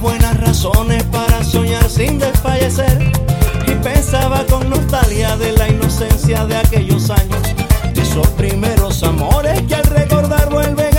buenas razones para soñar sin desfallecer y pensaba con nostalgia de la inocencia de aquellos años, de esos primeros amores que al recordar vuelven.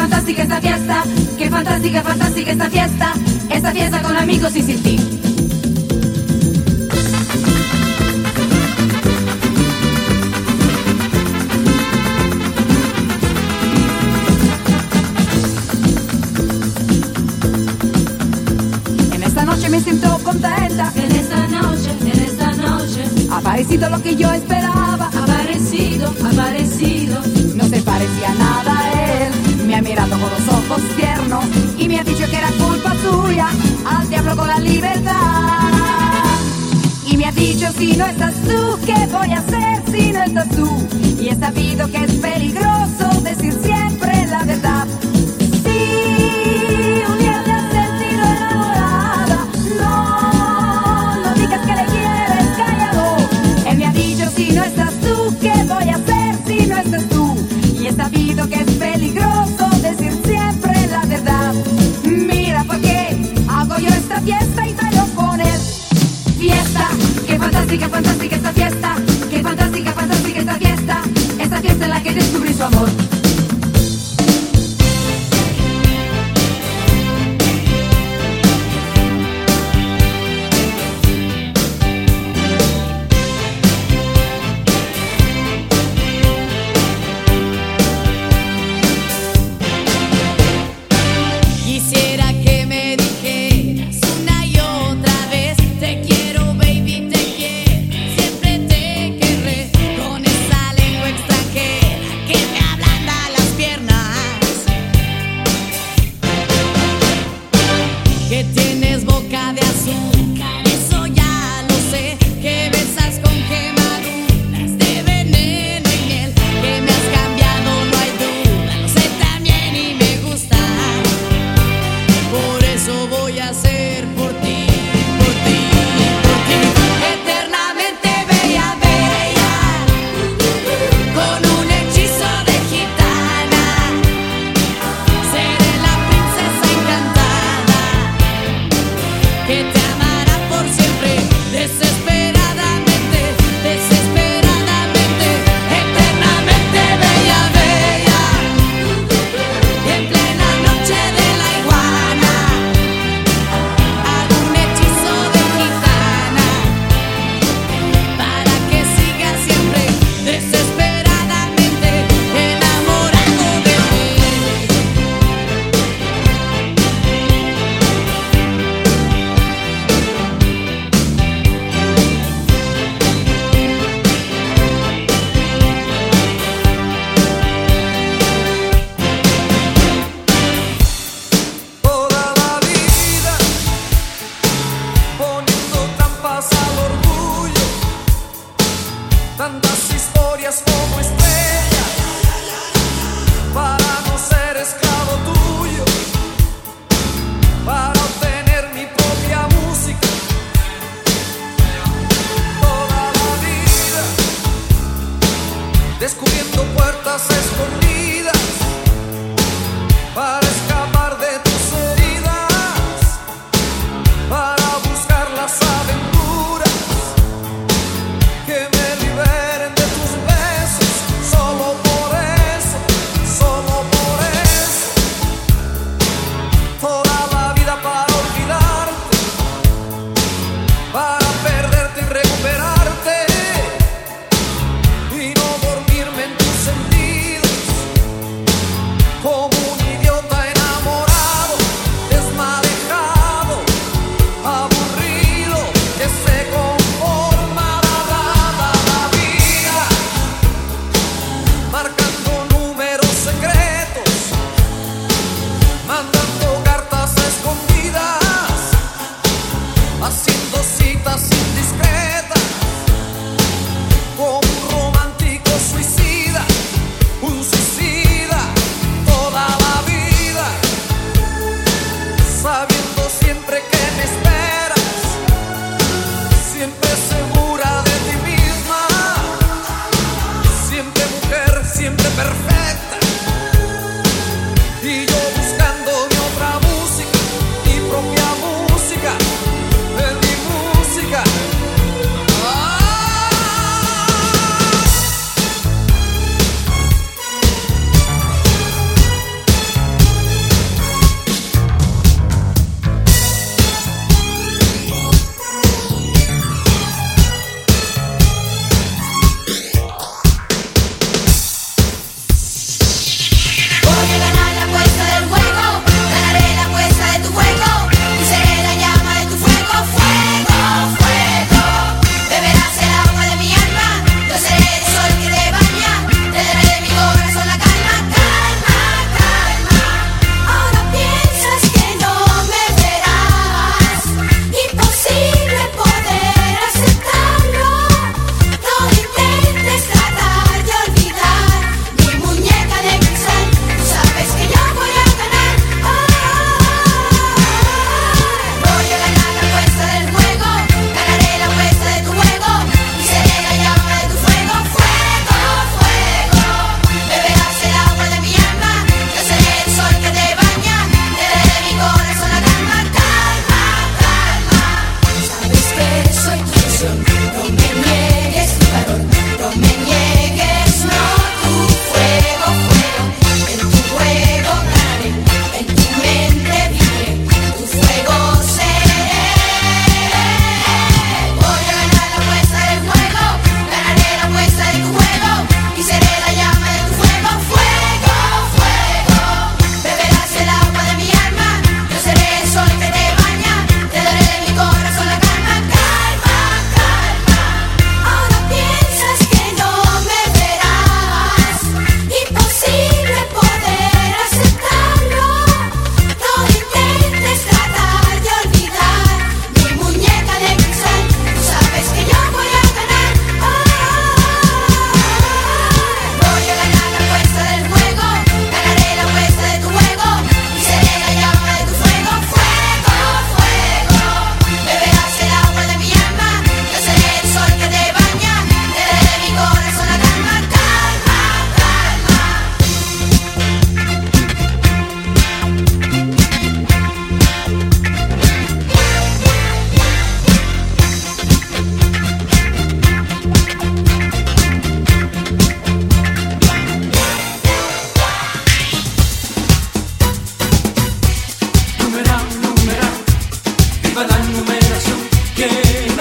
fantástica esta fiesta, qué fantástica, fantástica esta fiesta, esta fiesta con amigos y sin ti. En esta noche me siento contenta, en esta noche, en esta noche, ha aparecido lo que yo esperaba, ha aparecido, ha aparecido, no se parecía nada ha mirado con los ojos tiernos y me ha dicho que era culpa suya, al diablo con la libertad. Y me ha dicho, si no estás tú, ¿qué voy a hacer si no estás tú? Y he sabido que es peligroso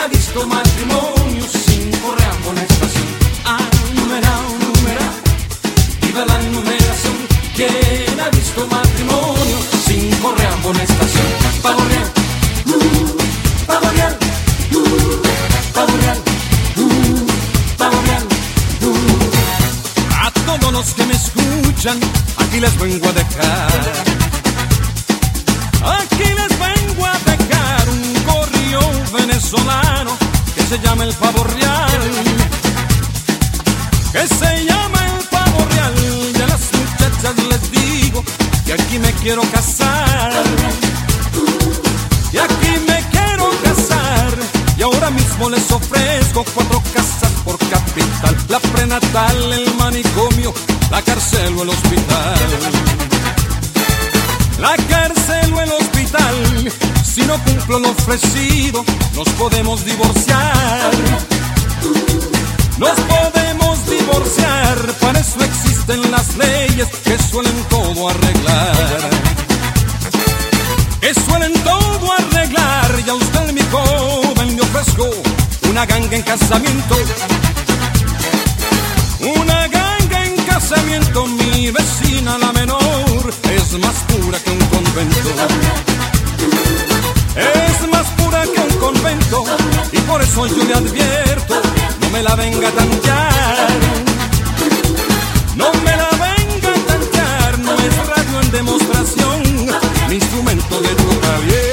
visto matrimonio sin correa con estación. el hospital. La cárcel o el hospital, si no cumplo lo ofrecido, nos podemos divorciar. Nos podemos divorciar, para eso existen las leyes que suelen todo arreglar. Que suelen todo arreglar, y a usted mi joven le ofrezco una ganga en casamiento casamiento mi vecina la menor es más pura que un convento. Es más pura que un convento y por eso yo le advierto, no me la venga a tantear. No me la venga a tantear, no es radio en demostración, mi instrumento de toca bien.